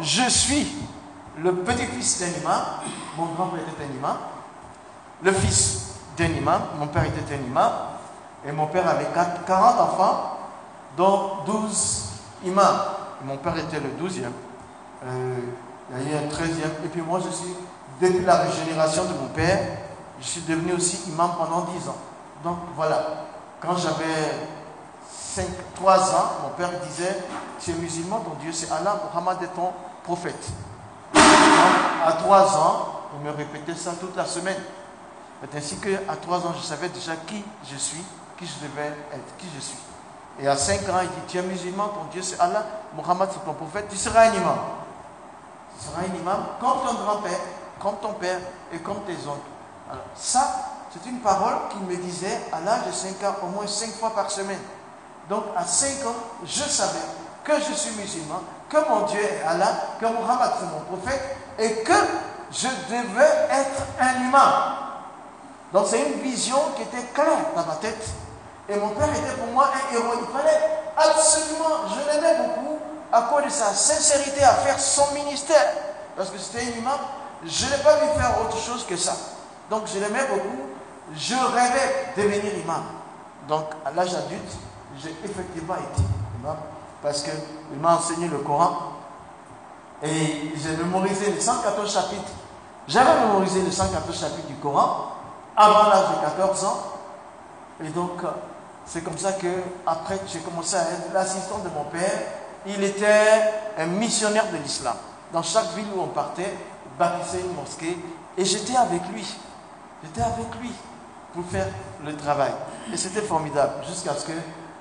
je suis le petit-fils d'un imam, mon grand-père était un imam, le fils d'un imam, mon père était un imam, et mon père avait 40 enfants, dont 12 imams. Mon père était le 12e. Euh, il y a eu un 13e. Et puis moi, je suis, depuis la régénération de mon père, je suis devenu aussi imam pendant 10 ans. Donc voilà, quand j'avais 5, 3 ans, mon père disait, tu es musulman, ton Dieu c'est Allah, Muhammad est ton prophète. à 3 ans, il me répétait ça toute la semaine. C'est ainsi qu'à 3 ans, je savais déjà qui je suis, qui je devais être, qui je suis. Et à 5 ans, il dit, tu es musulman, ton Dieu c'est Allah, Muhammad c'est ton prophète, tu seras un imam. Tu seras un imam comme ton grand-père, comme ton père et comme tes oncles. Ça, c'est une parole qu'il me disait à l'âge de 5 ans, au moins 5 fois par semaine. Donc à 5 ans, je savais que je suis musulman, que mon Dieu est Allah, que Muhammad c'est mon prophète et que je devais être un imam. Donc c'est une vision qui était claire dans ma tête. Et mon père était pour moi un héros. Il fallait absolument, je l'aimais beaucoup à cause de sa sincérité à faire son ministère. Parce que c'était un imam, je n'ai pas vu faire autre chose que ça. Donc je l'aimais beaucoup. Je rêvais de devenir imam. Donc à l'âge adulte, j'ai effectivement été parce qu'il m'a enseigné le Coran et j'ai mémorisé les 114 chapitres. J'avais mémorisé les 114 chapitres du Coran avant l'âge de 14 ans. Et donc, c'est comme ça que après j'ai commencé à être l'assistant de mon père. Il était un missionnaire de l'islam. Dans chaque ville où on partait, il bâtissait une mosquée et j'étais avec lui. J'étais avec lui pour faire le travail. Et c'était formidable jusqu'à ce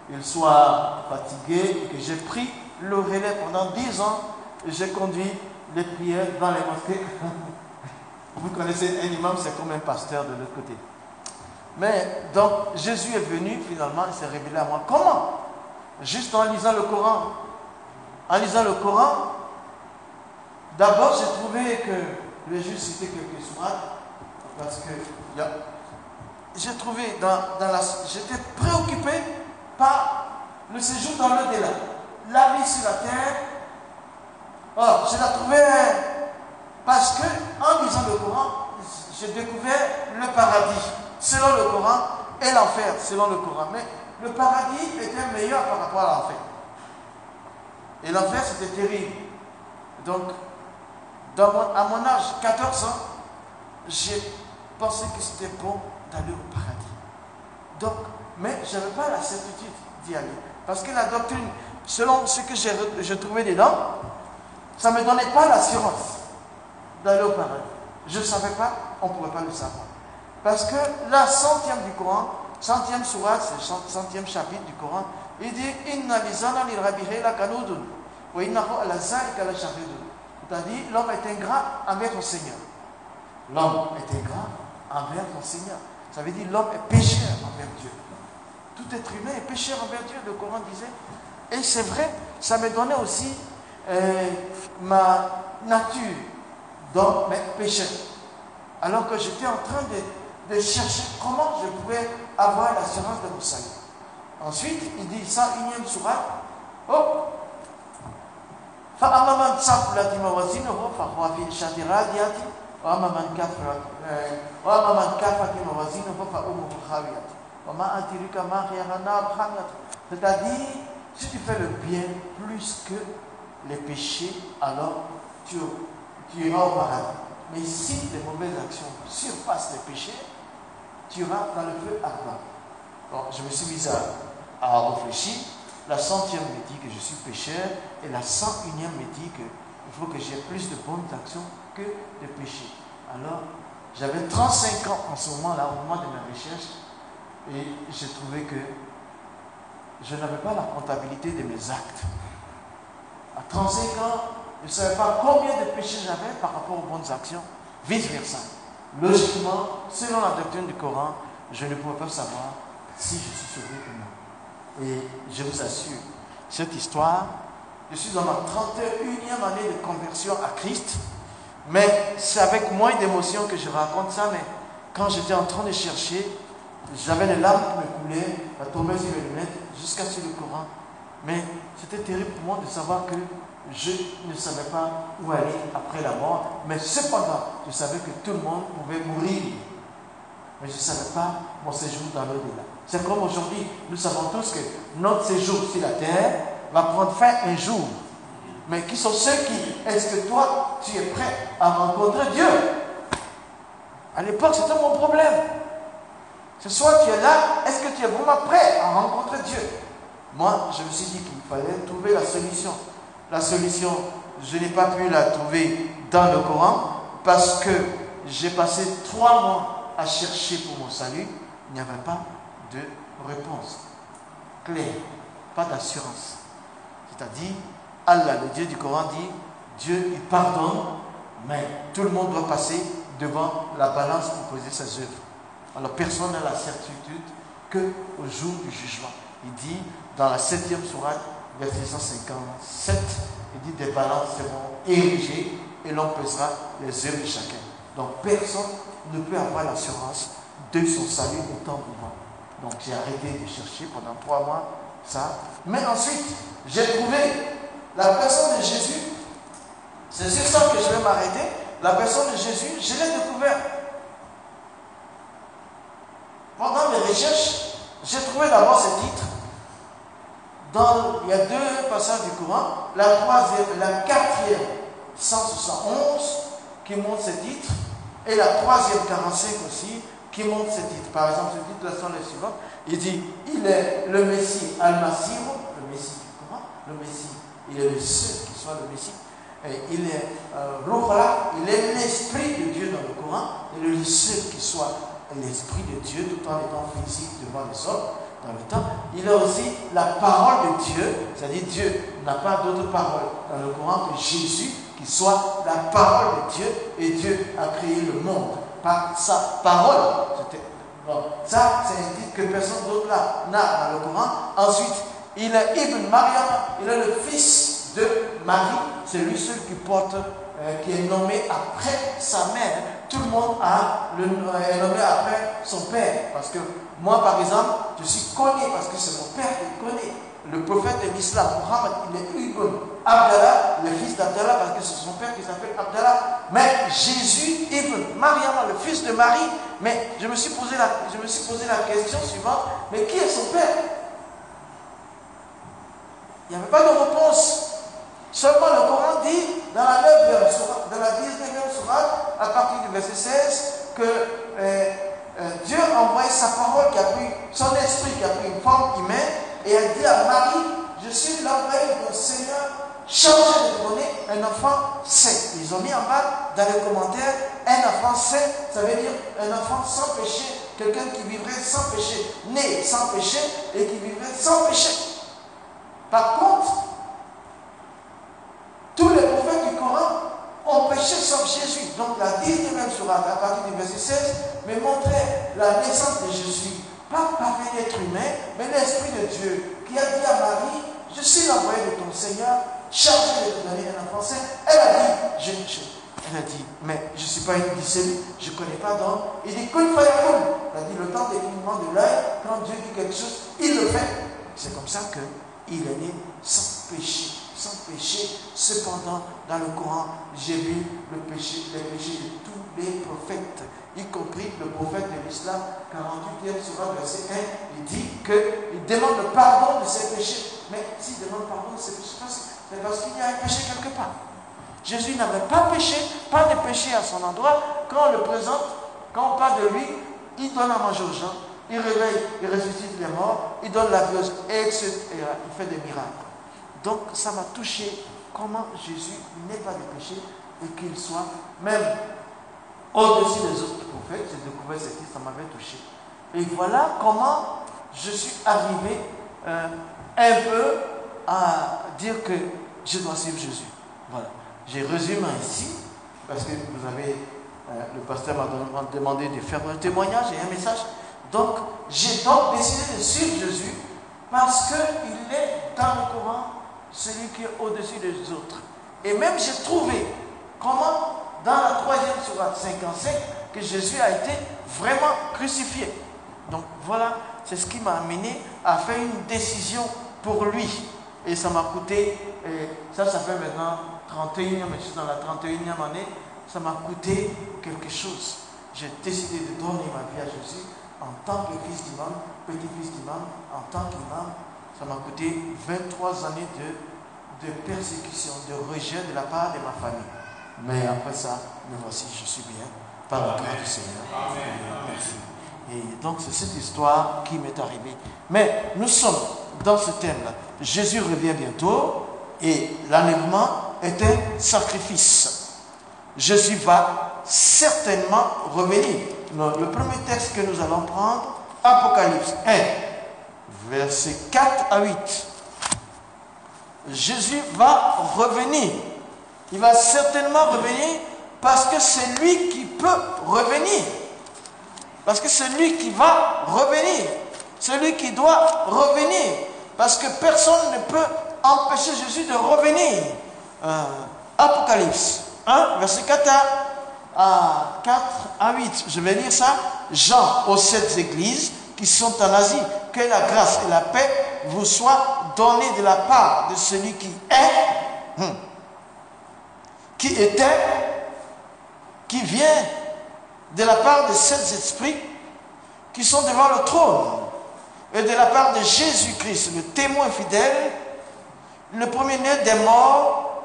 qu'il soit fatigué que j'ai pris le relais pendant dix ans. J'ai conduit les prières dans les mosquées. Vous connaissez un imam, c'est comme un pasteur de l'autre côté. Mais donc Jésus est venu finalement, il s'est révélé à moi. Comment? Juste en lisant le Coran. En lisant le Coran, d'abord j'ai trouvé que le juge citait quelques sourates parce que j'ai trouvé dans, la. J'étais préoccupé par le séjour dans l'au-delà. La vie sur la terre. Or, je la trouvais parce que en lisant le Coran, j'ai découvert le paradis selon le Coran et l'enfer selon le Coran. Mais le paradis était meilleur par rapport à l'enfer. Et l'enfer, c'était terrible. Donc, à mon âge, 14 ans, j'ai pensé que c'était bon d'aller au paradis. Donc, mais je n'avais pas la certitude d'y aller. Parce que la doctrine, selon ce que j'ai trouvé dedans, ça ne me donnait pas l'assurance d'aller au paradis. Je ne savais pas, on ne pouvait pas le savoir. Parce que la centième du Coran, centième sourate, c'est le centième chapitre du Coran, il dit Inna C'est-à-dire, l'homme est ingrat envers son Seigneur. L'homme est ingrat envers son Seigneur. Ça veut dire l'homme est pécheur envers Dieu. Tout être humain est pécheur envers Dieu, le Coran disait. Et c'est vrai, ça me donnait aussi euh, ma nature d'homme pécheur. Alors que j'étais en train de chercher comment je pouvais avoir l'assurance de mon salut. Ensuite, il dit ça, unième surat. Oh c'est-à-dire, si tu fais le bien plus que les péchés, alors tu, iras au paradis. Mais si les mauvaises actions surpassent les péchés, tu iras dans le feu ardent. Bon, je me suis mis à, à réfléchir. La centième me dit que je suis pécheur et la cent unième me dit que il faut que j'ai plus de bonnes actions que de péchés. Alors, j'avais 35 ans en ce moment-là, au moment de ma recherche, et j'ai trouvé que je n'avais pas la comptabilité de mes actes. À 35 ans, je ne savais pas combien de péchés j'avais par rapport aux bonnes actions, vice-versa. Logiquement, selon la doctrine du Coran, je ne pouvais pas savoir si je suis sauvé ou non. Et je vous assure, cette histoire, je suis dans ma 31e année de conversion à Christ, mais c'est avec moins d'émotion que je raconte ça, mais quand j'étais en train de chercher, j'avais les larmes qui me coulaient, la tomber sur les lunettes, jusqu'à sur le Coran. Mais c'était terrible pour moi de savoir que je ne savais pas où aller après la mort, mais cependant, je savais que tout le monde pouvait mourir. Mais je ne savais pas mon séjour dans l'au-delà. C'est comme aujourd'hui, nous savons tous que notre séjour sur la terre va prendre fin un jour. Mais qui sont ceux qui, est-ce que toi, tu es prêt à rencontrer Dieu? À l'époque, c'était mon problème. Ce soir, tu es là, est-ce que tu es vraiment prêt à rencontrer Dieu? Moi, je me suis dit qu'il fallait trouver la solution. La solution, je n'ai pas pu la trouver dans le Coran parce que j'ai passé trois mois à chercher pour mon salut. Il n'y avait pas de réponse claire, pas d'assurance. C'est-à-dire, Allah, le Dieu du Coran, dit Dieu, il pardonne, mais tout le monde doit passer devant la balance pour poser ses œuvres. Alors personne n'a la certitude qu'au jour du jugement. Il dit dans la septième sourate, verset 157, il dit des balances seront érigées et l'on pesera les œuvres de chacun. Donc personne ne peut avoir l'assurance de son salut au temps vivant. Donc j'ai arrêté de chercher pendant trois mois ça. Mais ensuite, j'ai trouvé la personne de Jésus. C'est sur ça que je vais m'arrêter. La personne de Jésus, je l'ai découvert. Pendant mes recherches, j'ai trouvé d'abord ce titre. Dans, il y a deux passages du Coran. La la quatrième, 171, qui montre ce titre. Et la troisième, 45 aussi, qui montre ce titre. Par exemple, ce titre, là sont les suivants. Il dit, il est le Messie al-Masir, le Messie du Coran, le Messie, il est le seul qui soit le Messie. Et il est euh, il est l'Esprit de Dieu dans le Coran, il est le seul qui soit l'Esprit de Dieu tout en étant physique devant les hommes dans le temps. Il est aussi la parole de Dieu, c'est-à-dire Dieu n'a pas d'autre parole dans le Coran que Jésus qui soit la parole de Dieu et Dieu a créé le monde par sa parole. ça, c'est un titre que personne d'autre là n'a dans le Coran. Ensuite, il est Ibn Mariam, il est le fils de Marie, c'est lui seul qui porte, euh, qui est nommé après sa mère. Tout le monde a le, est nommé après son père. Parce que moi, par exemple, je suis connu parce que c'est mon père qui connaît. Le prophète de l'islam, Muhammad, il est Ibn Abdallah, le fils d'Abdallah, parce que c'est son père qui s'appelle Abdallah. Mais Jésus, Ibn Mariam, le fils de Marie, mais je me suis posé la, je me suis posé la question suivante, mais qui est son père? Il n'y avait pas de réponse. Seulement le Coran dit dans la 9e dans la 19e sourate, à partir du verset 16, que euh, euh, Dieu a envoyé sa parole qui a pris, son esprit qui a pris une forme humaine, et elle dit à Marie, je suis l'envoyé mon Seigneur, chargé de donner un enfant saint. Ils ont mis en bas dans les commentaires, un enfant saint, ça veut dire un enfant sans péché, quelqu'un qui vivrait sans péché, né sans péché et qui vivrait sans péché. Par contre, tous les prophètes du Coran ont péché sauf Jésus. Donc la 19e sourate, à partir du verset 16, me montrait la naissance de Jésus. Pas par un être humain, mais l'Esprit de Dieu qui a dit à Marie, je suis l'envoyé de ton Seigneur, chargé de donner un enfant. Elle a dit, je, elle a dit, mais je ne suis pas une discipline, je ne connais pas d'homme. Il dit, qu'une fois Elle a dit, le temps des clignements de l'œil, quand Dieu dit quelque chose, il le fait. C'est comme ça que il est né sans péché, sans péché. Cependant, dans le Coran, j'ai vu le péché, les péchés de tous les prophètes, y compris le prophète de l'islam, 48e sur verset 1, il dit qu'il demande le pardon de ses péchés. Mais s'il demande pardon c'est parce qu'il y a un péché quelque part. Jésus n'avait pas péché, pas de péché à son endroit. Quand on le présente, quand on parle de lui, il donne à manger aux gens, il réveille, il ressuscite les morts, il donne la vie, etc. Il fait des miracles. Donc ça m'a touché comment Jésus n'est pas de péché et qu'il soit même au-dessus des autres prophètes. J'ai découvert ce qui ça m'avait touché. Et voilà comment je suis arrivé euh, un peu à dire que je dois suivre Jésus. Voilà. J'ai résumé ici, parce que vous avez, euh, le pasteur m'a demandé de faire un témoignage et un message. Donc, j'ai donc décidé de suivre Jésus parce qu'il est dans le Coran celui qui est au-dessus des autres. Et même j'ai trouvé comment, dans la troisième sourate 55, que Jésus a été vraiment crucifié. Donc voilà, c'est ce qui m'a amené à faire une décision pour lui. Et ça m'a coûté, ça, ça fait maintenant 31e, je suis dans la 31e année, ça m'a coûté quelque chose. J'ai décidé de donner ma vie à Jésus en tant que fils d'imam, petit-fils d'imam, en tant qu'imam. Ça m'a coûté 23 années de, de persécution, de rejet de la part de ma famille. Mais après ça, me voici, je suis bien, par la grâce du Seigneur. Merci. Et donc c'est cette histoire qui m'est arrivée. Mais nous sommes dans ce thème-là. Jésus revient bientôt et l'enlèvement est un sacrifice. Jésus va certainement revenir. Le premier texte que nous allons prendre, Apocalypse 1, versets 4 à 8. Jésus va revenir. Il va certainement revenir parce que c'est lui qui peut revenir. Parce que c'est lui qui va revenir. C'est lui qui doit revenir. Parce que personne ne peut empêcher Jésus de revenir. Euh, Apocalypse 1, verset 4 à, 4 à 8. Je vais lire ça. Jean aux sept églises sont en Asie. Que la grâce et la paix vous soient données de la part de celui qui est, hmm, qui était, qui vient de la part de sept esprits qui sont devant le trône et de la part de Jésus-Christ, le témoin fidèle, le premier-né des morts,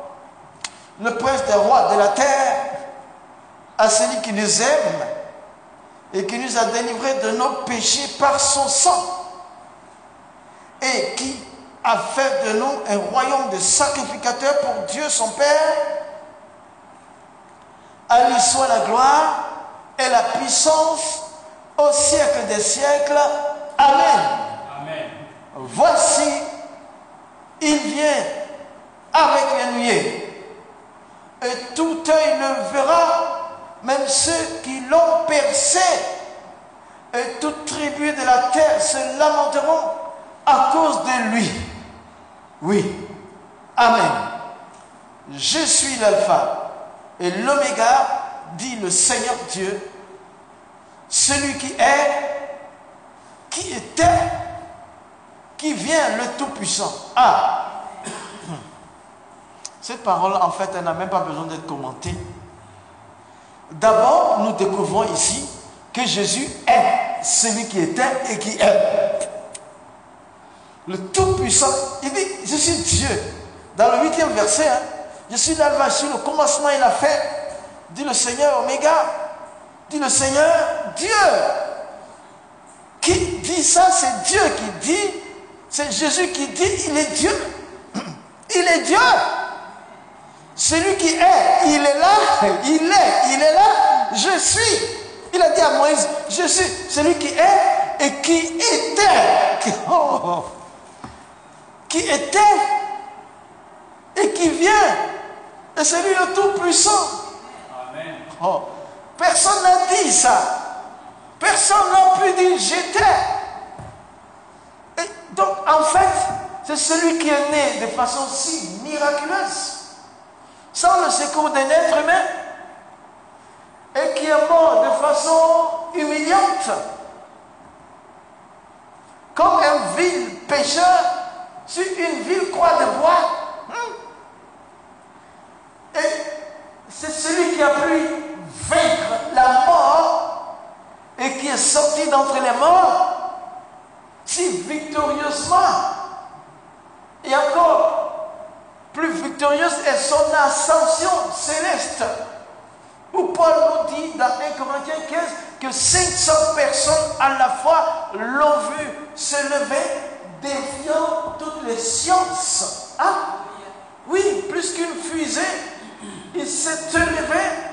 le prince des rois de la terre, à celui qui nous aime et qui nous a délivrés de nos péchés par son sang et qui a fait de nous un royaume de sacrificateurs pour Dieu son Père. À lui soit la gloire et la puissance au siècle des siècles. Amen. Voici, il vient avec les nuées, et tout œil le verra, même ceux qui l'ont percé, et toute tribu de la terre se lamenteront à cause de lui. Oui. Amen. Je suis l'alpha et l'oméga, dit le Seigneur Dieu, celui qui est, qui était, qui vient, le Tout-Puissant. Ah Cette parole, en fait, elle n'a même pas besoin d'être commentée. D'abord, nous découvrons ici que Jésus est celui qui était et qui est. Le Tout-Puissant, il dit, je suis Dieu. Dans le huitième verset, hein, je suis l'alpha, je le commencement il a fait, dit le Seigneur Oméga dit le Seigneur, Dieu. Qui dit ça C'est Dieu qui dit. C'est Jésus qui dit, il est Dieu. Il est Dieu. Celui qui est, il est là, il est, il est là, je suis. Il a dit à Moïse, je suis celui qui est et qui était. Oh, qui était et qui vient. Et c'est lui le Tout-Puissant. Amen. Oh. Personne n'a dit ça. Personne n'a pu dire j'étais. Donc en fait, c'est celui qui est né de façon si miraculeuse, sans le secours d'un être humain, et qui est mort de façon humiliante, comme un vil pécheur sur une ville croix de bois. Hmm. Et c'est celui qui a pris vaincre la mort et qui est sorti d'entre les morts si victorieusement et encore plus victorieuse est son ascension céleste où Paul nous dit dans 1 Corinthiens 15 que 500 personnes à la fois l'ont vu se lever défiant toutes les sciences. Ah oui, plus qu'une fusée, il s'est élevé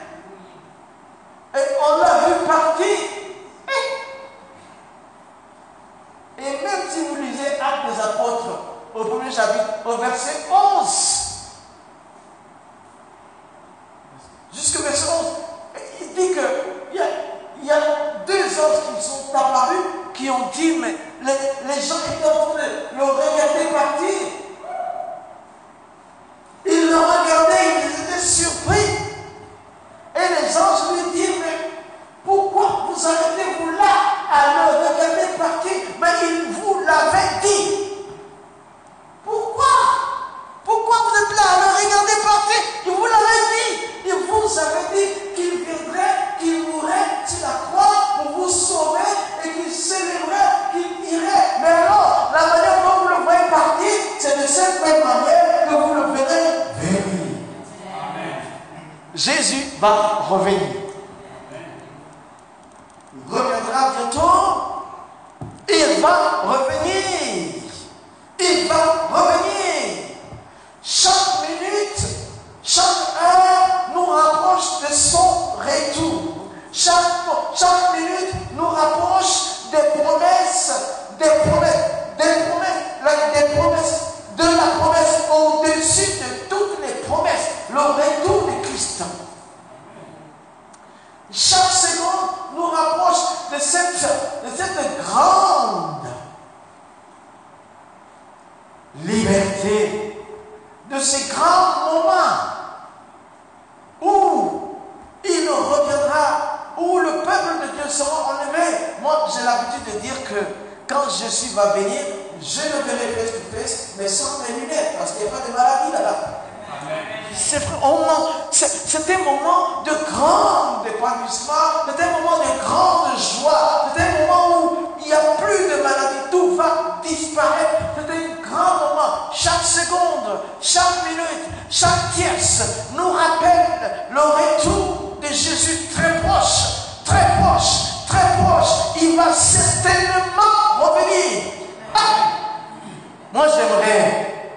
que quand Jésus va venir, je le verrai face to face, mais sans mes lunettes, parce qu'il n'y a pas de maladie là-bas. C'est un moment de grand épanouissement, c'est un moment de grande joie, c'est un moment où il n'y a plus de maladie, tout va disparaître. C'est un grand moment. Chaque seconde, chaque minute, chaque pièce nous rappelle le retour de Jésus très proche, très proche, très proche. Il va certainement revenir. Moi j'aimerais,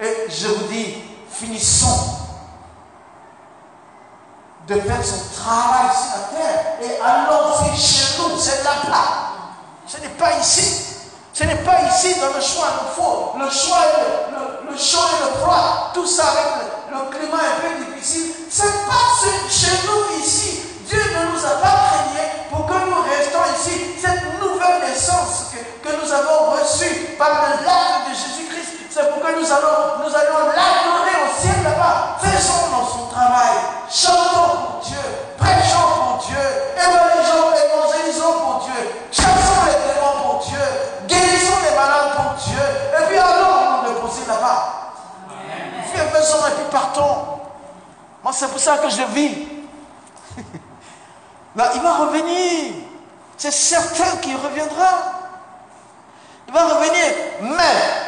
et je vous dis, finissons de faire son travail sur la terre et allons chez nous, c'est là-bas. Ce n'est pas ici. Ce n'est pas ici dans le choix, il faut le choix, le, le, chaud et le froid, tout ça avec le, climat un peu difficile. Ce n'est pas chez nous ici. Dieu ne nous a pas Cette nouvelle naissance que, nous avons reçue par le l'acte de Jésus-Christ, c'est pour que nous allons, nous allons l'adorer au ciel là-bas. Faisons dans son travail. Chantons pour Dieu. Prêchons pour Dieu. Évangélisons, évangélisons pour Dieu. Chassons les démons pour Dieu. Guérissons les malades pour Dieu. Et puis allons nous déposer là-bas. Faisons et puis partons. Moi, c'est pour ça que je vis. Là, il va revenir. C'est certain qu'il reviendra. Il va revenir. Mais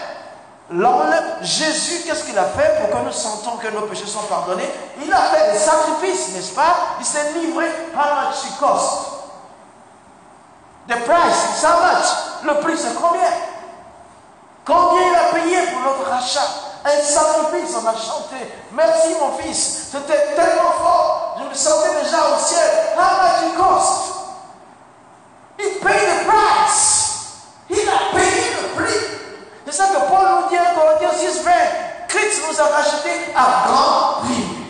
Jésus, qu'est-ce qu'il a fait pour que nous sentons que nos péchés sont pardonnés? Il a fait des sacrifices, n'est-ce pas? Il s'est livré. Much it cost The price, how much? Le prix, c'est combien? Combien il a payé pour notre rachat Un sacrifice, on a chanté. Merci mon fils, c'était tellement fort. Je me sentais déjà au ciel. How much it cost? Il paye le price. Il a payé le prix. C'est ça que Paul nous dit en Corinthiens 6, 20. Christ nous a racheté à grand prix.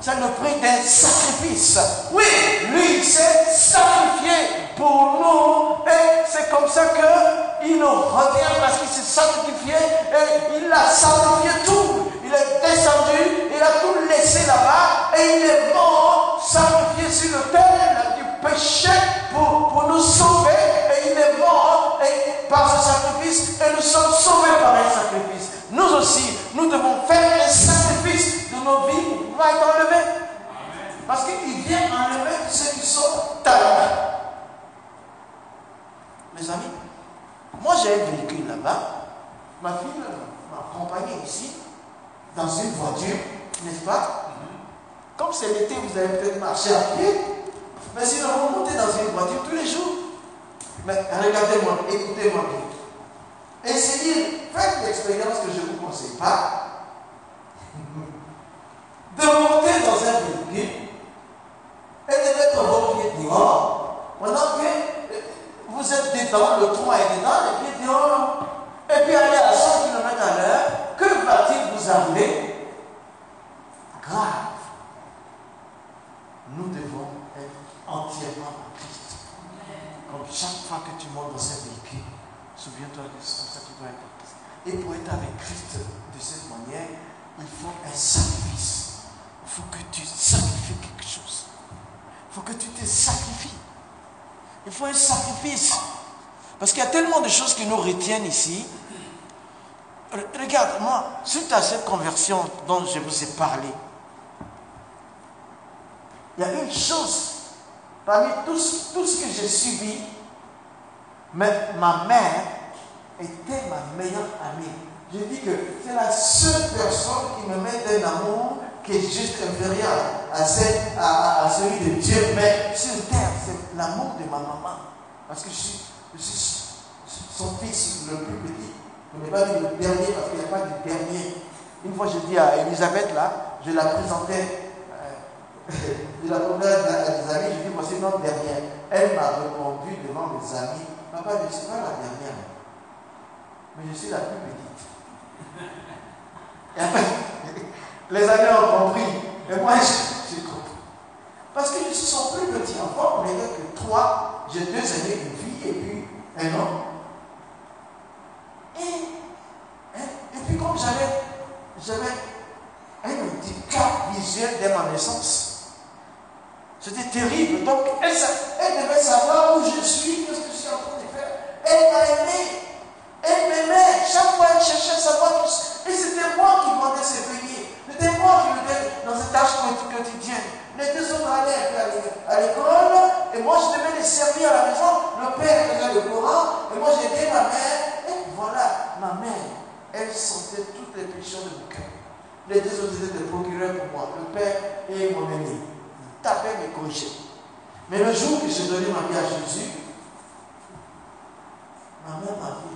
C'est le prix d'un sacrifice. Oui, lui s'est sacrifié pour nous. Et c'est comme ça qu'il nous revient parce qu'il s'est sacrifié et il a sacrifié tout. Il est descendu, il a tout laissé là-bas et il est mort, sacrifié sur le terre du péché pour, pour nous sauver. Et il est mort et par ce sacrifice et nous sommes sauvés par un sacrifice. Nous aussi, nous devons faire un sacrifice de nos vies pour pouvoir être enlevés. Parce qu'il vient enlever ceux qui sont talents. Mes amis, moi j'ai un véhicule là-bas. Ma fille m'a accompagné ici, dans une voiture, n'est-ce pas? Comme c'est l'été, vous allez peut-être marcher à pied. Mais sinon, vous montez dans une voiture tous les jours. Mais regardez-moi, écoutez-moi bien. Essayez, faites l'expérience que je ne vous conseille pas. De monter dans un véhicule et de mettre vos pieds dehors pendant que vous êtes dedans, le toit est dedans, les pieds dehors. Et puis aller à 100 km à l'heure, que va-t-il vous arriver Grave. Nous devons être entièrement en Christ. Comme chaque fois que tu montes dans un véhicule, souviens-toi que c'est comme ça que tu dois être. Et pour être avec Christ de cette manière, il faut un sacrifice. Il faut que tu sacrifies quelque chose. Il faut que tu te sacrifies. Il faut un sacrifice. Parce qu'il y a tellement de choses qui nous retiennent ici. Regarde, moi, suite à cette conversion dont je vous ai parlé, il y a une chose, parmi tout, ce que j'ai subi, ma mère était ma meilleure amie. Je dis que c'est la seule personne qui me met d'un amour qui est juste inférieur à, celui de Dieu. Mais sur terre, c'est l'amour de ma maman. Parce que je suis, son fils le plus petit. Je n'ai pas dit le dernier parce qu'il n'y a pas de dernier. Une fois, je dis à Elisabeth, là, je la présentais, la présentais à des amis, je dis, voici notre dernière. Elle m'a répondu devant mes amis, papa, je ne suis pas la dernière, mais je suis la plus petite. Et après, les amis ont compris. Et moi, j'ai compris. Parce que je suis son plus petit enfant, mais que toi, j'ai deux années, une fille et puis un homme. Et, et, puis comme j'avais, j'avais un handicap visuel dès ma naissance, c'était terrible. Donc elle, devait savoir où je suis, qu'est-ce que je suis en train de faire. Elle m'a aimé. Elle m'aimait. Chaque fois, elle cherchait à savoir. Et c'était moi qui vendais ses pays. C'était moi qui l'aidais dans ses tâches quotidiennes. Les deux autres allaient à l'école et moi je devais les servir à la maison. Le père faisait le Coran et moi j'aidais ma mère. Et voilà, ma mère, elle sentait toutes les péchés de mon cœur. Les deux autres étaient des procureurs pour moi, le père et mon ami. Tapaient mes crochets. Mais le jour que j'ai donné ma vie à Jésus, ma mère m'a dit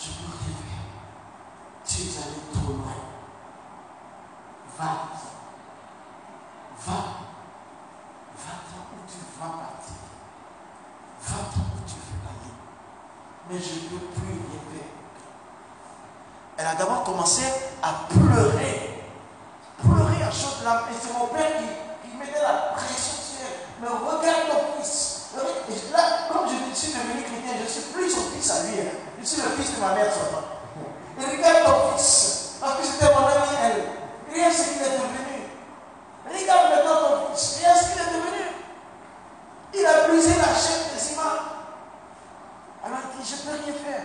je peux rêver. Tu es allé trop loin. Va. Va. Va-t'en où tu vas partir. Va-t'en où tu veux aller. Mais je ne peux plus rien faire. Elle a d'abord commencé à pleurer. Pleurer à chaud de la Et c'est mon père qui, mettait la pression sur elle. Mais regarde ton fils. Et là, comme je suis devenu chrétien, je ne suis plus son fils à lui. Hein. Je suis le fils de ma mère seulement. Et regarde ton fils. Parce que c'était mon ami, elle. Regarde ce qu'il est devenu. Regarde maintenant ton fils. Regarde ce qu'il est devenu. Il a brisé la chaîne de ciment. Alors il dit, je ne peux rien faire.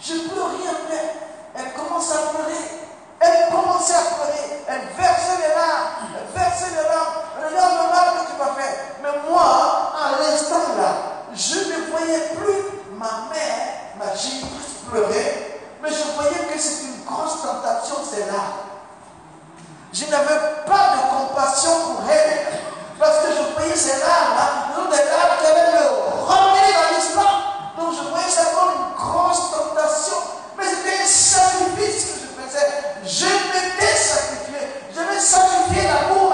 Je ne peux rien faire. Elle commence à pleurer. Elle commençait à pleurer. Elle versait les larmes. Versait les larmes. Regarde le mal que tu vas faire. Mais moi, à l'instant là, je ne voyais plus ma mère, ma génitrice pleurer. Mais je voyais que c'est une grosse tentation, c'est là. Je n'avais pas de compassion pour elle. Parce que je voyais ces larmes, là, des larmes qui allaient me ramener dans l'histoire. Donc je voyais ça comme une grosse tentation. Mais c'était un sacrifice que je je m'étais sacrifié. Je vais sacrifier l'amour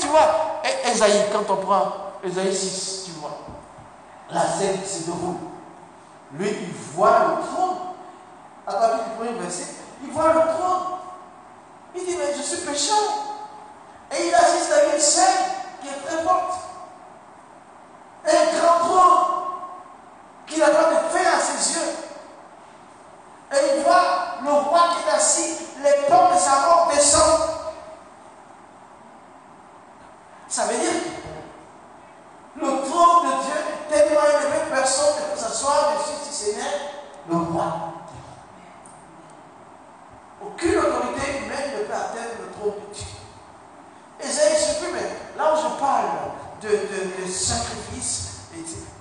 tu vois. Et Esaïe, quand on prend Esaïe 6, tu vois. La scène se déroule. Lui, il voit le trône. À partir du premier verset, il voit le trône. Il dit, mais je suis pécheur. Et il assiste à une scène qui est très forte. Un grand trône qu'il a pas de faire à ses yeux. Et il voit le roi qui est assis, les pommes de sa mort descendent. Ça veut dire le trône de Dieu est tellement élevé, personne ne peut s'asseoir dessus si ce n'est le roi. Aucune autorité humaine ne peut atteindre le trône de Dieu. Et j'ai mais là où je parle de, de, de sacrifice,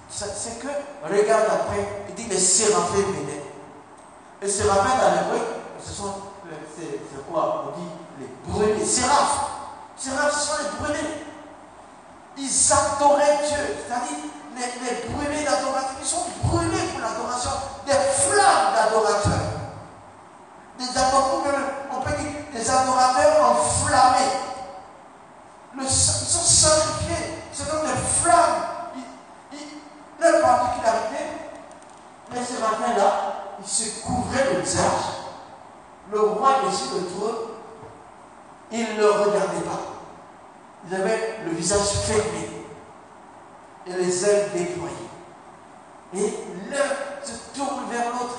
c'est que, regarde après, il dit les séraphins venaient. Les séraphins dans l'hébreu, ce sont, c'est quoi On dit les brûlés, séraphes. Séraphes, ce sont les brûlés. Ils adoraient Dieu, c'est-à-dire les, les brûlés d'adoration. Ils sont brûlés pour l'adoration, des flammes d'adorateurs. Des adorateurs, on peut dire des adorateurs enflammés. Le, ils sont sanctifiés, c'est comme des flammes. leur particularité, les séraphins là, ils se couvraient le visage. Le roi dessus le trône, il ne le regardait pas. Ils avaient le visage fermé et les ailes déployées. Et l'un se tourne vers l'autre.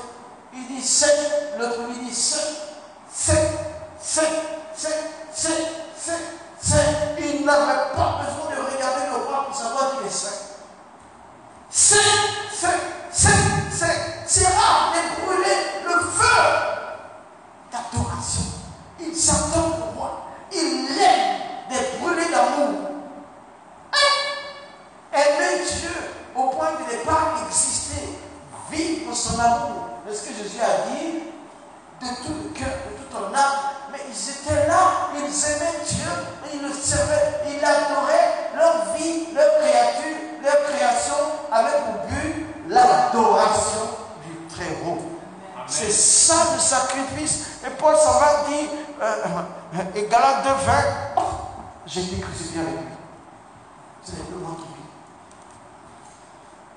Il dit 7, l'autre lui dit 7, 7, 7, 7, 7, 7, 7. Il n'avait pas besoin de regarder le roi pour savoir qu'il est 7. 7, 7, 7, 7. C'est rare de brûler le feu d'adoration. Il s'attend au roi. Il l'aime de brûler d'amour. Aimer Dieu au point de ne pas exister. Vivre son amour. est ce que Jésus a dit de tout le cœur, de tout ton âme. Mais ils étaient là, ils aimaient Dieu, ils le servaient, ils adoraient leur vie, leur créature, leur création, avec pour but l'adoration du Très Haut. C'est ça le sacrifice. Et Paul s'en va dire, euh, et Galate 2, 20, oh, j'ai été crucifié avec lui. C'est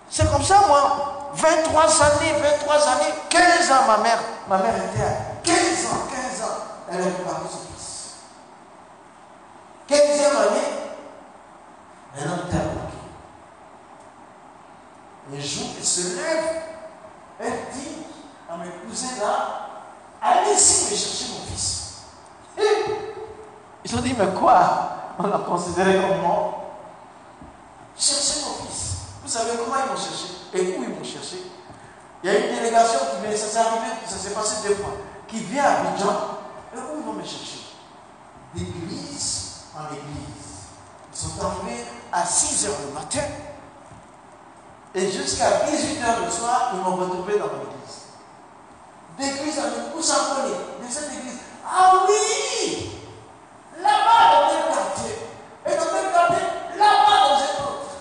C'est comme ça, moi. 23 années, 23 années, 15 ans, ma mère. Ma mère était à 15 ans, 15 ans. Elle a préparé son fils. 15e année, un homme était bloqué. Un jour, il se lève, elle dit à mes cousins là, allez-y me chercher mon fils. ils ont dit, mais quoi? On l'a considéré comme mort. Cherchez mon fils. Vous savez comment ils m'ont cherché et où ils m'ont cherché Il y a une délégation qui vient, ça s'est arrivé, ça s'est passé deux fois, qui vient à Abidjan. Et où ils vont me chercher? D'église en église. Ils sont arrivés à 6 h du matin. Et jusqu'à 18 h le soir, ils m'ont retrouvé dans l'église. D'église en église. Où ça connaît De cette église. Ah oui Là-bas, dans tel quartier. Et dans tel quartier, là-bas, dans un autre.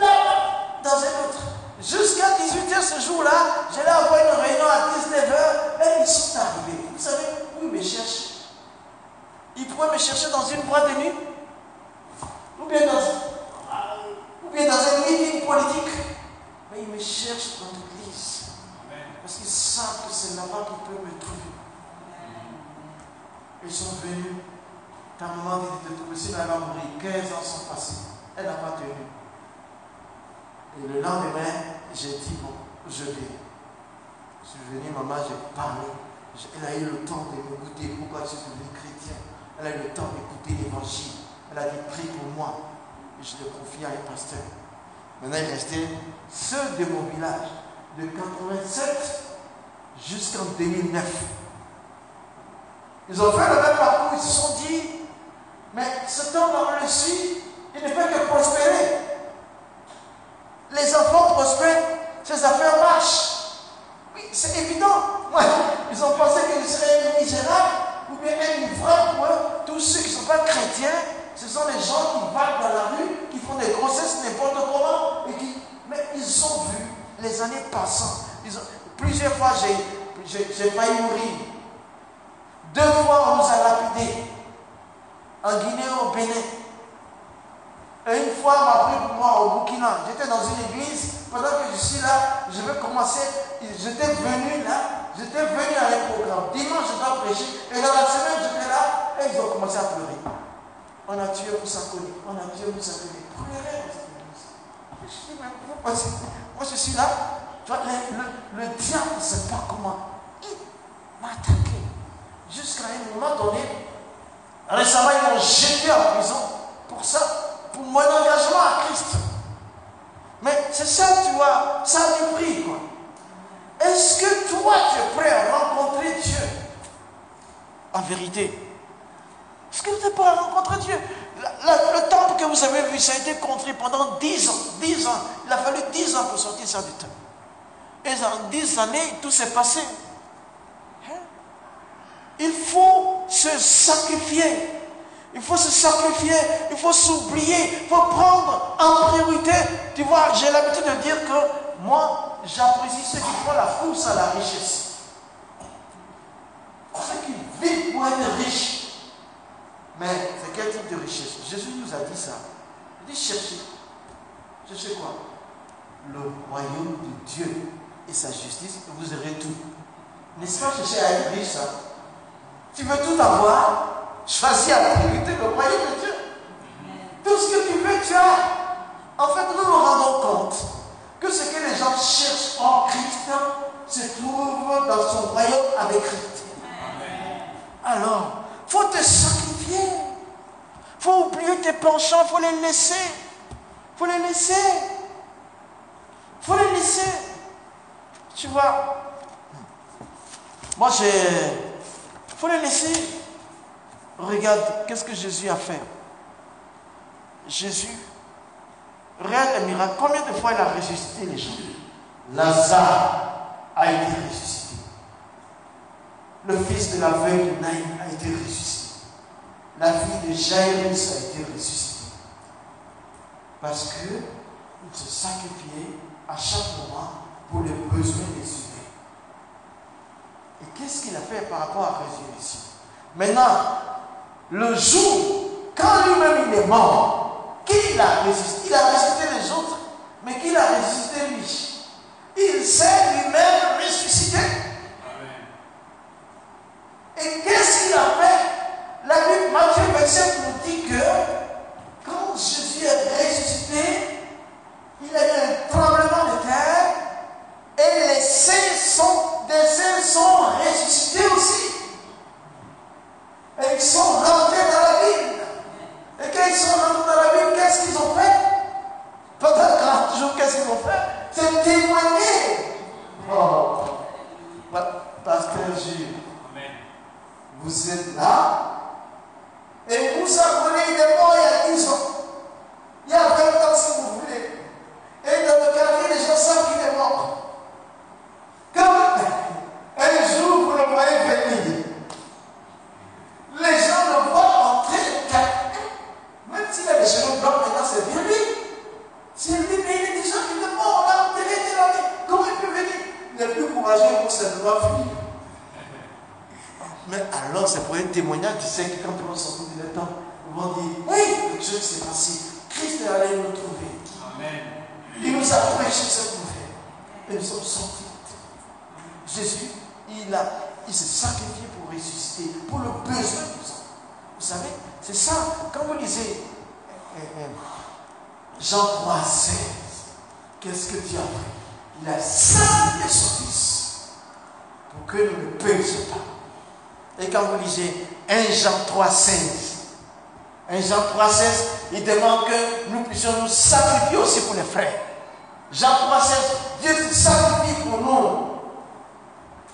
Là-bas, dans un autre. Jusqu'à 18h ce jour-là, j'allais avoir une réunion à 19h et ils sont arrivés. Vous savez où ils me cherchent? Ils pouvaient me chercher dans une boîte de nuit? Ou bien dans, ou bien dans un meeting politique? Mais ils me cherchent dans l'église. Parce qu'ils savent que c'est là-bas qu'ils peuvent me trouver. Ils sont venus. Ta maman dit de trouver. Sinon, elle va mourir. 15 ans sont passés. Elle n'a pas tenu. Et le lendemain, j'ai dit, bon, je vais. Je suis venu, maman, j'ai parlé. Elle a eu le temps de m'écouter. Pourquoi je suis devenu chrétien? Elle a eu le temps d'écouter l'évangile. Elle a dit, prie pour moi. Je l'ai confié à un pasteur. Maintenant, il restait ceux de mon village, de 87 jusqu'en 2009. Ils ont fait le même parcours, ils se sont dit, mais ce temps on le suit, il ne fait que prospérer. Les enfants prospèrent, ces affaires marchent. Oui, c'est évident. ils ont pensé qu'ils seraient misérables ou bien un pour eux. Tous ceux qui ne sont pas chrétiens, ce sont les gens qui partent dans la rue, qui font des grossesses n'importe comment, et qui... mais ils ont vu les années passant. Plusieurs fois, j'ai failli mourir. Deux fois, on nous a lapidés. En Guinée, au Bénin. Et une fois, on m'a pris pour moi au Burkina. J'étais dans une église. Pendant que je suis là, je vais commencer. J'étais venu là. J'étais venu à un programme. Dimanche, je dois prêcher. Et dans la semaine, j'étais là. Et ils ont commencé à pleurer. On a tué Moussakoni. On a tué Moussakoni. Pleurez dans cette église. Je dis, mais pourquoi Moi, je suis là? Le, le, diable ne sait pas comment. Il m'a attaqué. Jusqu'à un moment donné, récemment, ils m'ont jeté en prison pour ça, pour mon engagement à Christ. Mais c'est ça, tu vois, ça du prix, quoi. Est-ce que toi, tu es prêt à rencontrer Dieu? En vérité, est-ce que tu n'es pas à rencontrer Dieu? Le temple que vous avez vu, ça a été construit pendant 10 ans. 10 ans. Il a fallu 10 ans pour sortir ça du temple. Et en 10 années, tout s'est passé. Hein? Il faut se sacrifier. Il faut se sacrifier, il faut s'oublier, il faut prendre en priorité. Tu vois, j'ai l'habitude de dire que moi, j'apprécie ceux qui font la course à la richesse. Ceux qui vivent pour être riches. Mais c'est quel type de richesse? Jésus nous a dit ça. Il dit cherchez. Cherchez quoi? Le royaume de Dieu et sa justice, vous aurez tout. N'est-ce pas chercher à être riche ça? Tu veux tout avoir? Choisis à priorité le royaume de Dieu. Tout ce que tu veux, tu as. En fait, nous nous rendons compte que ce que les gens cherchent en Christ se trouve dans son royaume avec Christ. Alors, il faut te sacrifier. Il faut oublier tes penchants, il faut les laisser. Il faut les laisser. Il faut les laisser. Tu vois, moi j'ai... Il faut les laisser. Regarde, qu'est-ce que Jésus a fait? Jésus, réel et miracle, combien de fois il a ressuscité les gens? Lazare a été ressuscité. Le fils de la veuve de Naïm a été ressuscité. La fille de Jairus a été ressuscitée. Parce qu'il se sacrifiait à chaque moment pour les besoins des humains. Et qu'est-ce qu'il a fait par rapport à résurrection Maintenant, le jour, quand lui-même il est mort, qui l'a résisté Il a résisté les autres, mais qui l'a résisté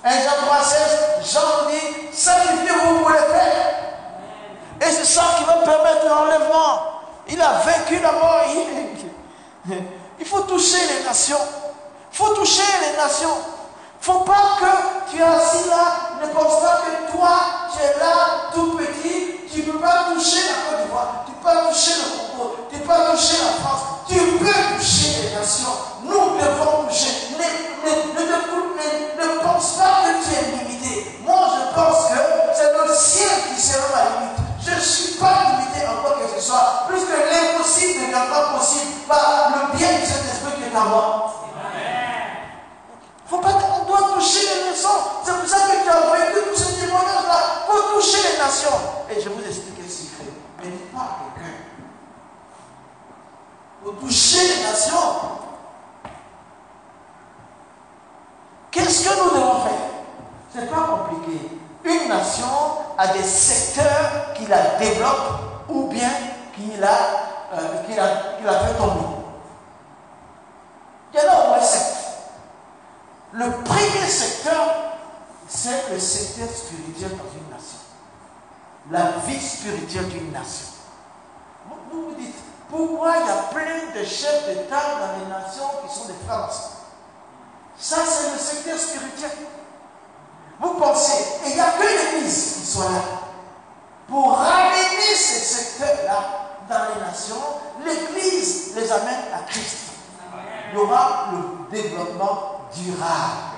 1 Jean 3, 16, Jean dit, sacrifiez-vous pour les frères. Et c'est ça qui va permettre l'enlèvement. Il a vaincu la mort. Il faut toucher les nations. Il faut toucher les nations. Il ne faut pas que tu es assis là, ne pense pas que toi, tu es là, tout petit, tu ne peux pas toucher la Côte d'Ivoire, tu ne peux pas toucher le Congo, tu ne peux pas toucher la France, tu peux toucher les nations. Nous devons ne suis pas limité en quoi que ce soit, plus que l'impossible n'est pas possible par le bien de cet esprit qui est à moi. Faut pas, on doit toucher les nations. C'est pour ça que tu as envoyé tous ces témoignages-là. Il faut toucher les nations. Et je vous explique le secret. Mais dites pas à quelqu'un. Faut toucher les nations. Qu'est-ce que nous devons faire? Ce n'est pas compliqué. Une nation a des secteurs qui la développent ou bien qui la, euh, qui la, qui la fait tomber. Il y en a au moins sept. Le premier secteur, c'est le secteur spirituel dans une nation. La vie spirituelle d'une nation. Vous vous dites, Pourquoi il y a plein de chefs d'État dans les nations qui sont des France Ça, c'est le secteur spirituel. Vous pensez, et il n'y a que l'Église qui soit là. Pour ramener ce secteur-là dans les nations, l'Église les amène à Christ. Il y aura le développement durable,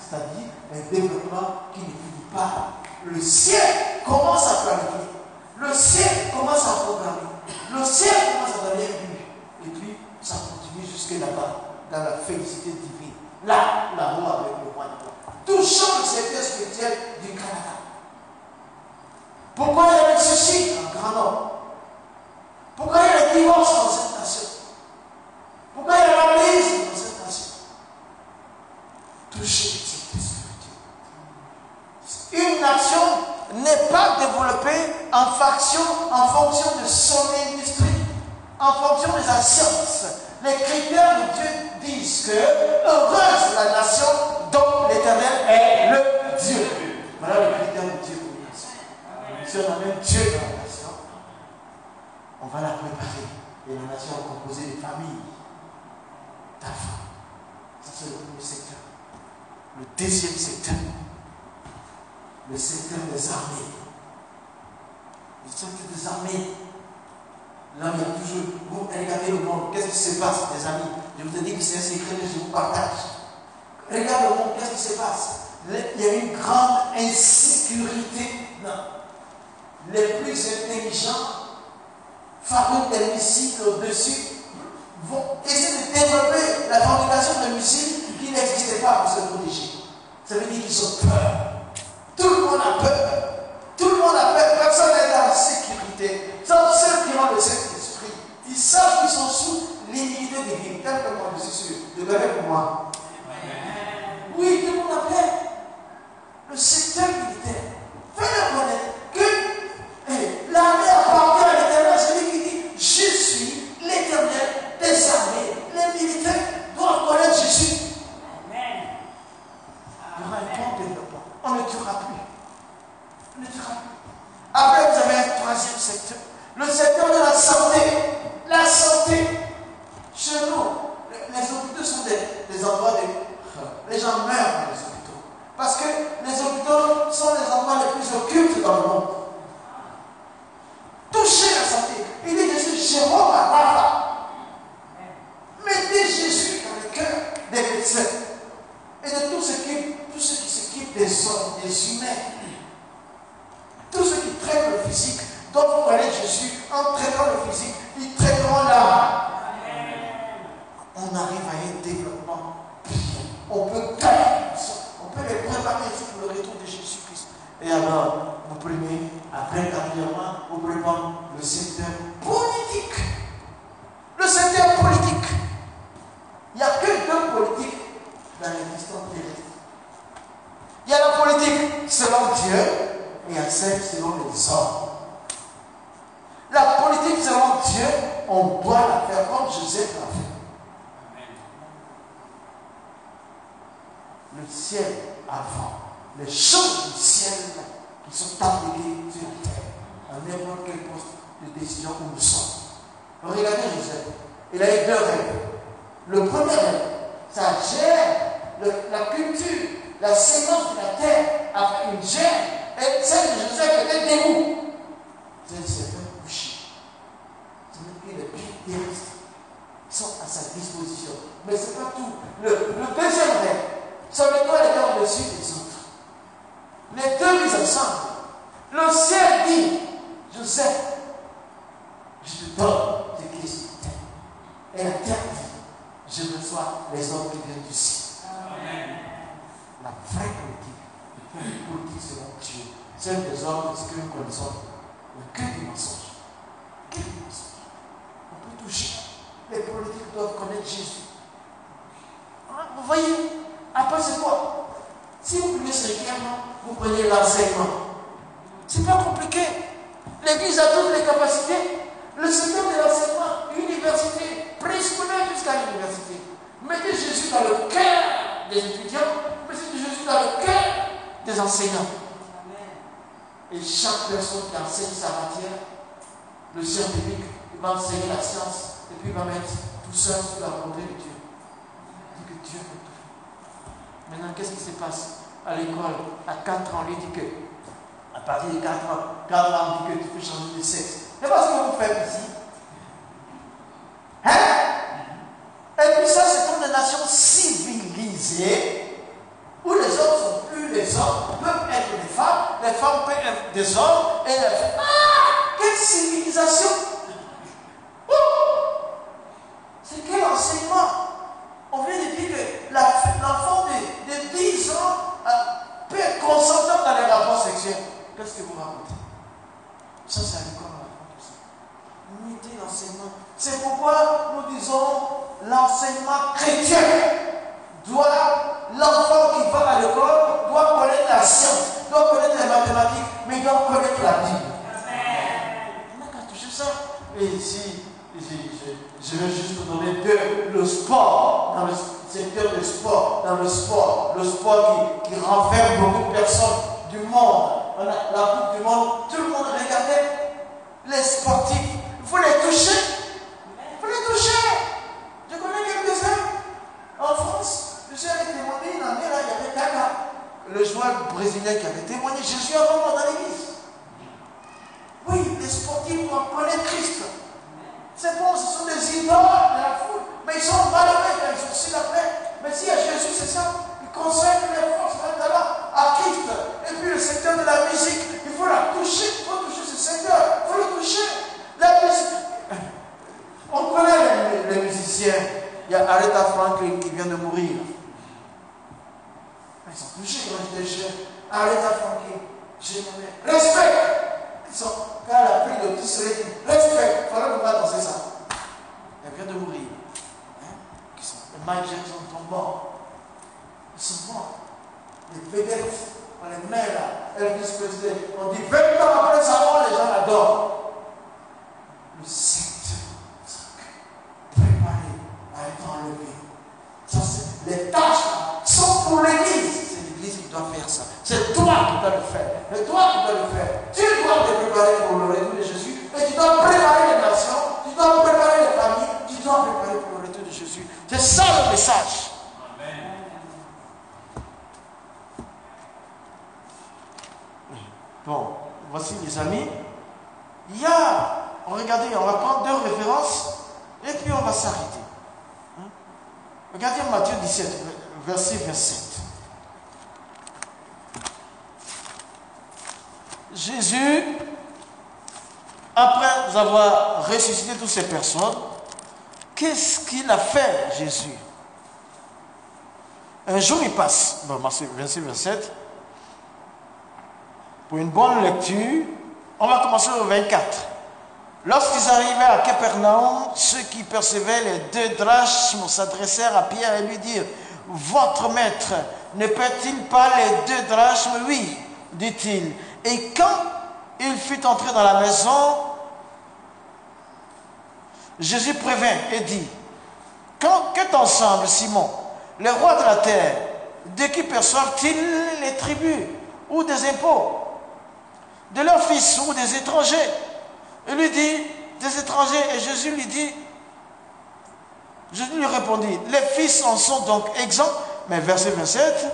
c'est-à-dire un développement qui ne finit pas. Le ciel commence à planifier, le ciel commence à programmer, le ciel commence à donner but, et puis ça continue jusque là-bas, dans la félicité divine. Là, là-haut avec le roi touchant le secteur spirituel du Canada. Pourquoi il y a le suicide en grand nombre? Pourquoi il y a le divorce dans cette nation? Pourquoi il y a l'amnésie dans cette nation? Toucher le secteur spirituel. Une nation n'est pas développée en faction, en fonction de son industrie, en fonction de sa science. Les critères de Dieu disent que heureuse la nation dont l'Éternel est le Dieu. Voilà le critère de Dieu pour une nation. Si on a même Dieu dans la nation, on va la préparer. Et la nation est composée de familles, d'enfants. Ça, c'est le premier secteur. Le deuxième secteur, le secteur des armées. Le secteur des armées. Y a toujours. Vous regardez le monde, qu'est-ce qui se passe, les amis? Je vous ai dit que c'est un secret que je vous partage. Regarde le monde, qu'est-ce qui se passe? Il y a une grande insécurité. Non. Les plus intelligents fabriquent des missiles au-dessus, vont essayer de développer la fabrication de missiles qui n'existaient pas pour se protéger. Ça veut dire qu'ils ont peur. Tout le monde a peur. Tout le monde a peur. Personne n'est en sécurité. Sauf ceux qui ont le Saint-Esprit. Ils savent qu'ils sont sous l'immunité divine. Tel que moi, je suis sûr. De même pour moi. Oui, tout le monde a peur. Le secteur militaire. nenhum. Ça, c'est à l'école, on apprend l'enseignement. C'est pourquoi nous disons l'enseignement chrétien doit, l'enfant qui va à l'école doit connaître la science, doit connaître les mathématiques, mais il doit connaître la Bible. On n'a qu'à toucher ça. Et ici, je, vais juste vous donner deux. Le sport, dans le secteur du sport, dans le sport, le sport qui, qui renferme beaucoup de personnes du monde. On a la Coupe du Monde, tout le monde regardait les sportifs. Faut les toucher. Il faut les toucher. Je connais quelques-uns en France. Jésus avait témoigné une année, là, il y avait Kaka, le joueur brésilien qui avait témoigné Jésus avant moi dans l'église. Oui, les sportifs connaître Christ. C'est bon, ce sont des idoles de la foule, mais ils sont malheureux quand ils sont la paix. Mais si à Jésus, c'est ça, il consacre les forces maintenant à Christ. Et puis le secteur de la musique, il faut la toucher, il faut toucher ce secteur, il faut le toucher. La musique. On connaît les, musiciens. Il y a Aretha Franklin qui vient de mourir. Ils sont touchés quand j'étais jeune. Aretha Franklin. J'ai nommé. Respect. Ils sont, quand elle a pris le petit soleil, respect. Il faudrait pas danser ça. Elle vient de mourir. Hein? Les Mike Jackson sont morts. Ils sont morts. Les vedettes, on les met là. Elvis Presley. On dit 20 ans après sa mort, les gens l'adorent. Le secteur, préparé à être enlevé. Ça, les tâches sont pour l'Église. C'est l'Église qui doit faire ça. C'est toi qui dois le faire. C'est toi qui dois le faire. Tu dois te préparer pour le retour de Jésus. Et tu dois préparer les nations. Tu dois préparer les familles. Tu dois préparer pour le retour de Jésus. C'est ça le message. Bon, voici les amis. Il y a, regardez, on va prendre deux références et puis on va s'arrêter. Hein? Regardez Matthieu 17, verset 27. Jésus, après avoir ressuscité toutes ces personnes, qu'est-ce qu'il a fait, Jésus? Un jour, il passe, bon, verset 27, pour une bonne lecture, on va commencer au 24. Lorsqu'ils arrivaient à Capernaum, ceux qui percevaient les deux drachmes s'adressèrent à Pierre et lui dirent Votre maître ne paie-t-il pas les deux drachmes? Oui, dit-il. Et quand il fut entré dans la maison, Jésus prévint et dit Qu'est ensemble, Simon Les rois de la terre, de qui perçoivent-ils les tribus ou des impôts? De leurs fils ou des étrangers? Il lui dit, des étrangers, et Jésus lui dit, Jésus lui répondit, les fils en sont donc exempts, mais verset 27,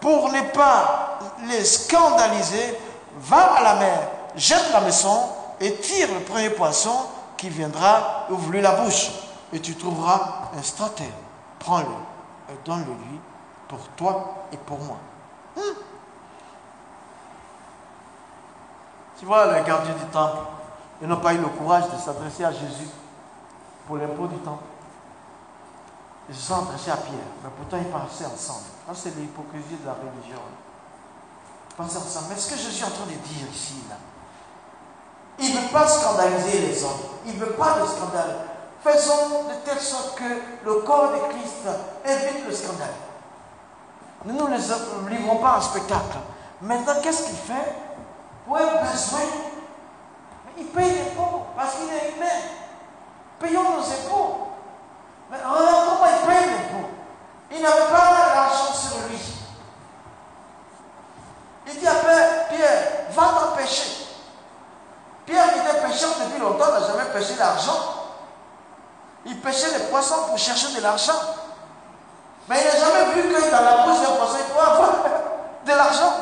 pour ne pas les scandaliser, va à la mer, jette la maison et tire le premier poisson viendra ouvrir la bouche, et tu trouveras un stratène. Prends-le et donne-le lui pour toi et pour moi. Hmm. Tu vois, les gardiens du temple, ils n'ont pas eu le courage de s'adresser à Jésus pour l'impôt du temple. Ils se sont adressés à Pierre, mais pourtant ils passaient ensemble. c'est l'hypocrisie de la religion. Ils passaient ensemble. Mais ce que je suis en train de dire ici, là, il ne veut pas scandaliser les hommes. Il ne veut pas de scandale. Faisons de telle sorte que le corps de Christ évite le scandale. Nous ne les livrons pas en spectacle. Maintenant, qu'est-ce qu'il fait? Pour un besoin, il paye l'impôt parce qu'il est humain. Payons nos impôts. Mais regarde comment il paye l'impôt. Il n'avait pas l'argent sur lui. Il dit à Pierre, va t'empêcher. Pierre qui était pêcheur depuis longtemps n'a jamais pêché l'argent. Il pêchait les poissons pour chercher de l'argent. Mais il n'a jamais vu que dans la bouche d'un poisson, il peut avoir de l'argent.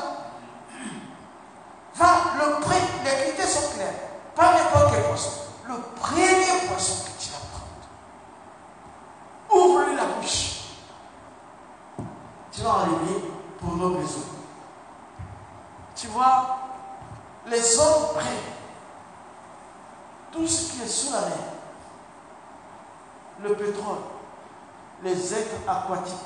Va, le prix, les critères sont clairs. Pas n'importe quel poisson. Le premier poisson que tu vas prendre, ouvre-lui la bouche. Tu vas enlever pour nos besoins. Tu vois, les hommes prennent tout ce qui est sous la mer, le pétrole, les êtres aquatiques,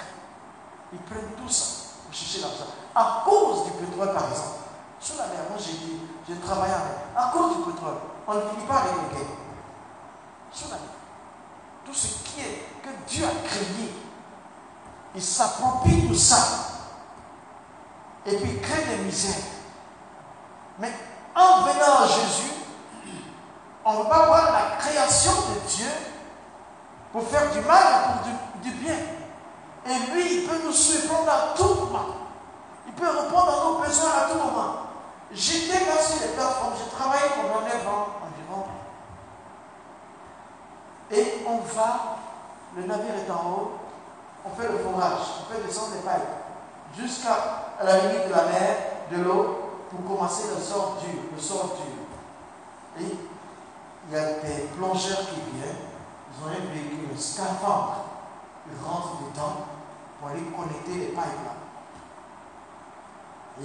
ils prennent tout ça pour chercher l'argent. À cause du pétrole, par exemple, sous la mer, moi j'ai dit, j'ai travaillé avec, à cause du pétrole, on ne finit pas avec les guerres. Sous la mer. Tout ce qui est que Dieu a créé, il s'approprie tout ça. Et puis il crée des misères. Mais en venant à Jésus, on ne pas voir la création de Dieu pour faire du mal ou pour du, bien. Et lui, il peut nous surprendre à tout moment. Il peut répondre à nos besoins à tout moment. J'étais là sur les plateformes, j'ai travaillé pendant 9 ans environ. Et on va, le navire est en haut, on fait le forage, on fait descendre les pailles jusqu'à la limite de la mer, de l'eau, pour commencer le sort dur, le sort dur. Et il y a des plongeurs qui viennent, ils ont un véhicule, scaphandre, ils rentrent dedans pour aller connecter les là. Et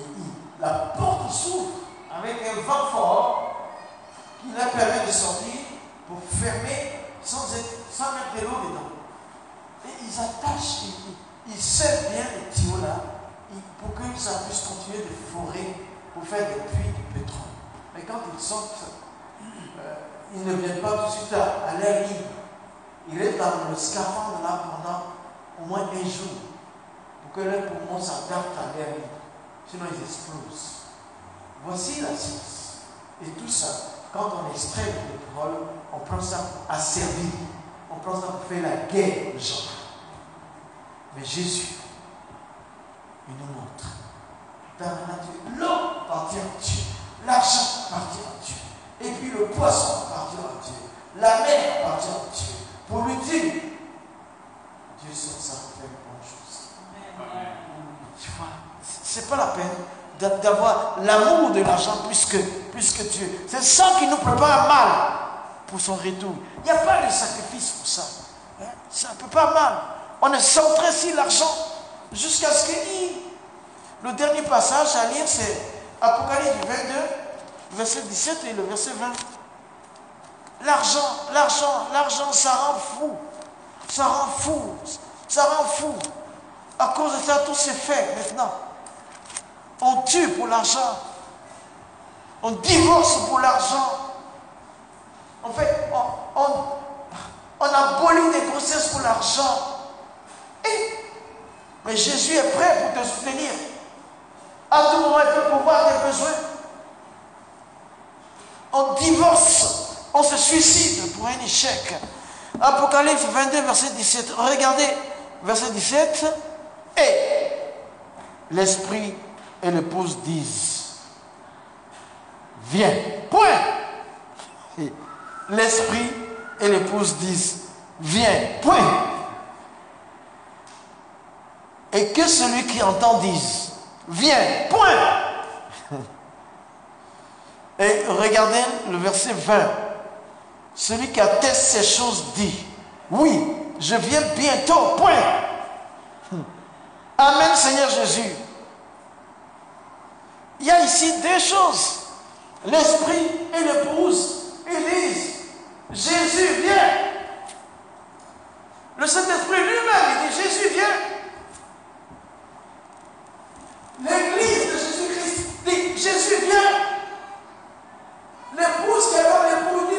la porte s'ouvre avec un vent fort qui leur permet de sortir pour fermer sans, mettre de l'eau dedans. Et ils attachent, ils, ils servent bien les tuyaux là pour que ça puisse continuer de forer pour faire des puits de pétrole. Mais quand ils sortent, ils ne viennent pas tout de suite à, l'air libre. Ils restent dans le scaphandre là pendant au moins un jour pour que leur poumon s'adapte à l'air libre. Sinon, ils explosent. Voici la science. Et tout ça, quand on extrait le pétrole, on prend ça à servir. On prend ça pour faire la guerre aux gens. Mais Jésus, il nous montre l'eau partit en Dieu, l'argent partit en Dieu, et puis le poisson partit en Dieu, la mer partit en Dieu, pour lui dire, Dieu sur ça fait une bonne chose. Tu vois, c'est pas la peine d'avoir l'amour de l'argent plus que, Dieu. C'est ça qui nous prépare mal pour son retour. Il n'y a pas de sacrifice pour ça. Hein? Ça ne peut pas mal. On est centré sur l'argent jusqu'à ce qu'il le dernier passage à lire, c'est Apocalypse 22, verset 17 et le verset 20. L'argent, l'argent, l'argent, ça rend fou. Ça rend fou. Ça rend fou. À cause de ça, tout s'est fait maintenant. On tue pour l'argent. On divorce pour l'argent. En fait, on, on, abolit des grossesses pour l'argent. Mais Jésus est prêt pour te soutenir. À tout moment, il peut pouvoir tes besoins. On divorce, on se suicide pour un échec. Apocalypse 22, verset 17. Regardez, verset 17. Et l'esprit et l'épouse disent Viens. Point. L'esprit et l'épouse disent Viens. Point. Et que celui qui entend dise Viens, point. Et regardez le verset 20. Celui qui atteste ces choses dit, oui, je viens bientôt, point. Amen Seigneur Jésus. Il y a ici deux choses. L'esprit et l'épouse. Ils disent, Jésus vient. Le Saint-Esprit lui-même, il dit, Jésus vient. L'église de Jésus-Christ dit Jésus vient. Lepuz që e ka lepuz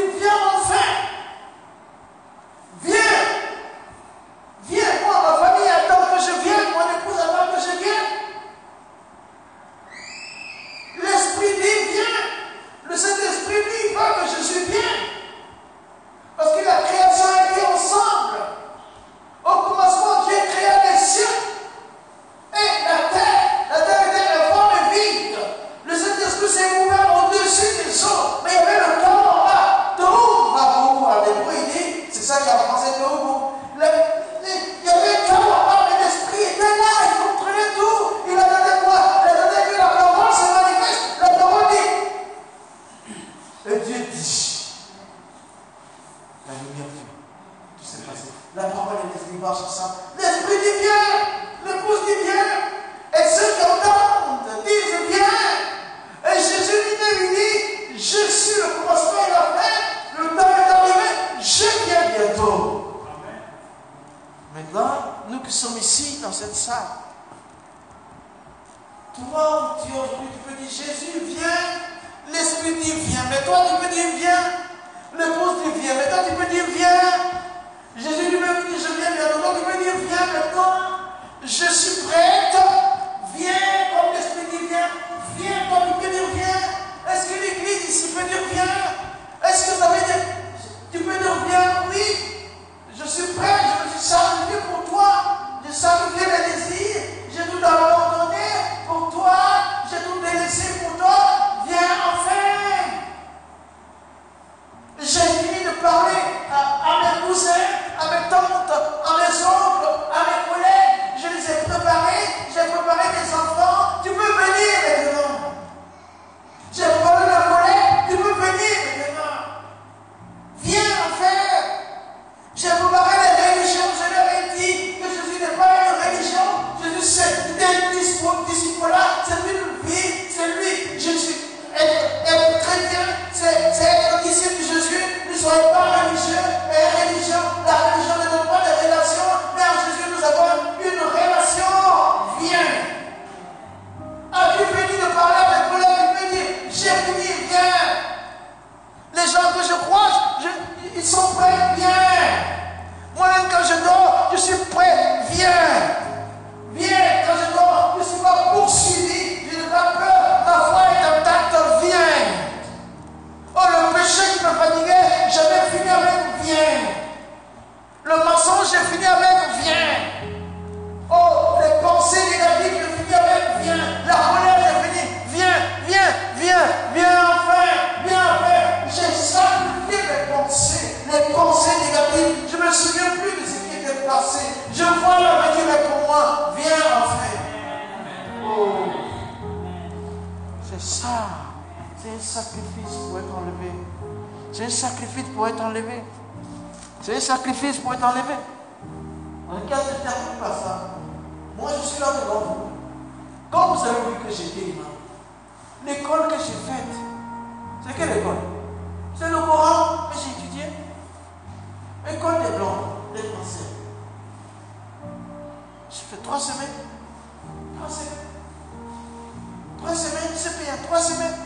trois semaines.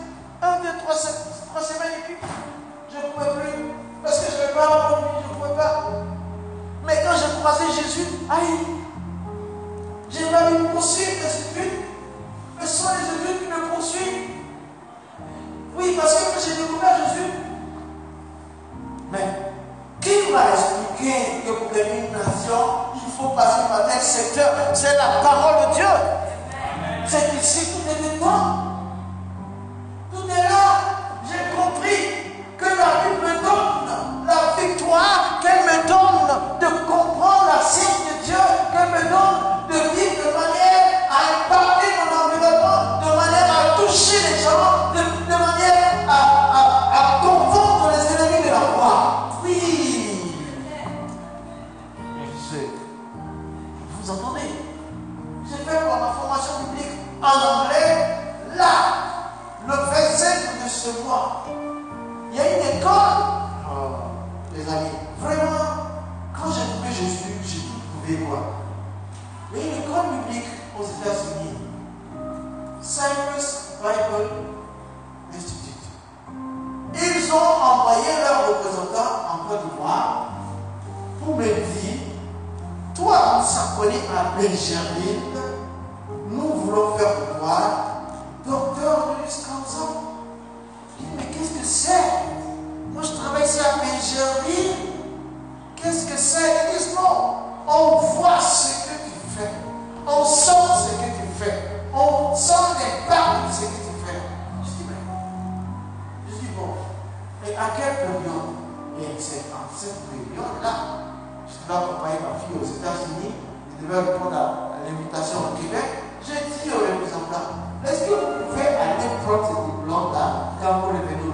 Un, deux, trois, trois semaines et puis je ne pouvais plus. Parce que je ne pas je ne pouvais pas. Mais quand j'ai croisé Jésus, aïe, j'ai voulu poursuivre les études. Ce sont les études qui me poursuivent. Oui, parce que j'ai découvert Jésus, mais qui m'a expliqué que pour devenir une il faut passer par tel secteur? C'est la parole de Dieu. C'est ici tout est soul. pour me dire, toi, Sakoni à Benjamin, nous voulons faire voir docteur de Wisconsin. Il dit, mais qu'est-ce que c'est? Moi, je travaille ici à Benjamin. Qu'est-ce que c'est? Ils disent, non, on voit ce que tu fais. On sent ce que tu fais. On sent les parts de ce que tu fais. Je dis, mais, je dis, bon, mais à quelle période? Et c'est en cette période-là je dois accompagner ma fille aux États-Unis, je devais répondre à l'invitation au Québec. J'ai dit au représentants, est-ce que vous pouvez aller prendre ce diplôme-là quand vous revenez